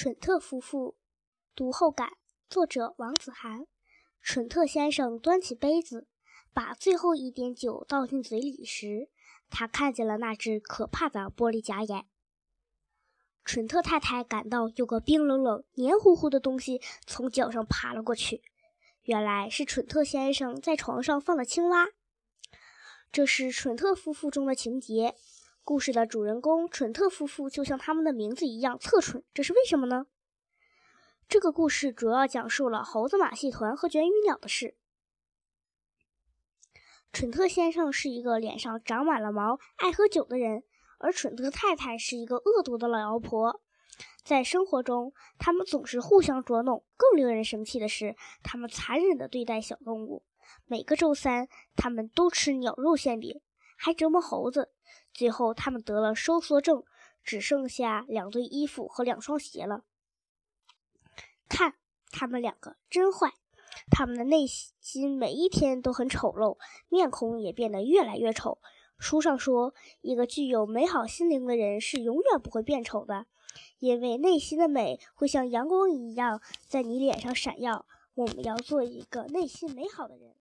蠢特夫妇读后感，作者王子涵。蠢特先生端起杯子，把最后一点酒倒进嘴里时，他看见了那只可怕的玻璃假眼。蠢特太太感到有个冰冷冷、黏糊糊的东西从脚上爬了过去，原来是蠢特先生在床上放了青蛙。这是蠢特夫妇中的情节。故事的主人公蠢特夫妇就像他们的名字一样特蠢，这是为什么呢？这个故事主要讲述了猴子马戏团和卷羽鸟的事。蠢特先生是一个脸上长满了毛、爱喝酒的人，而蠢特太太是一个恶毒的老妖婆。在生活中，他们总是互相捉弄。更令人生气的是，他们残忍地对待小动物。每个周三，他们都吃鸟肉馅饼，还折磨猴子。最后，他们得了收缩症，只剩下两对衣服和两双鞋了。看，他们两个真坏，他们的内心每一天都很丑陋，面孔也变得越来越丑。书上说，一个具有美好心灵的人是永远不会变丑的，因为内心的美会像阳光一样在你脸上闪耀。我们要做一个内心美好的人。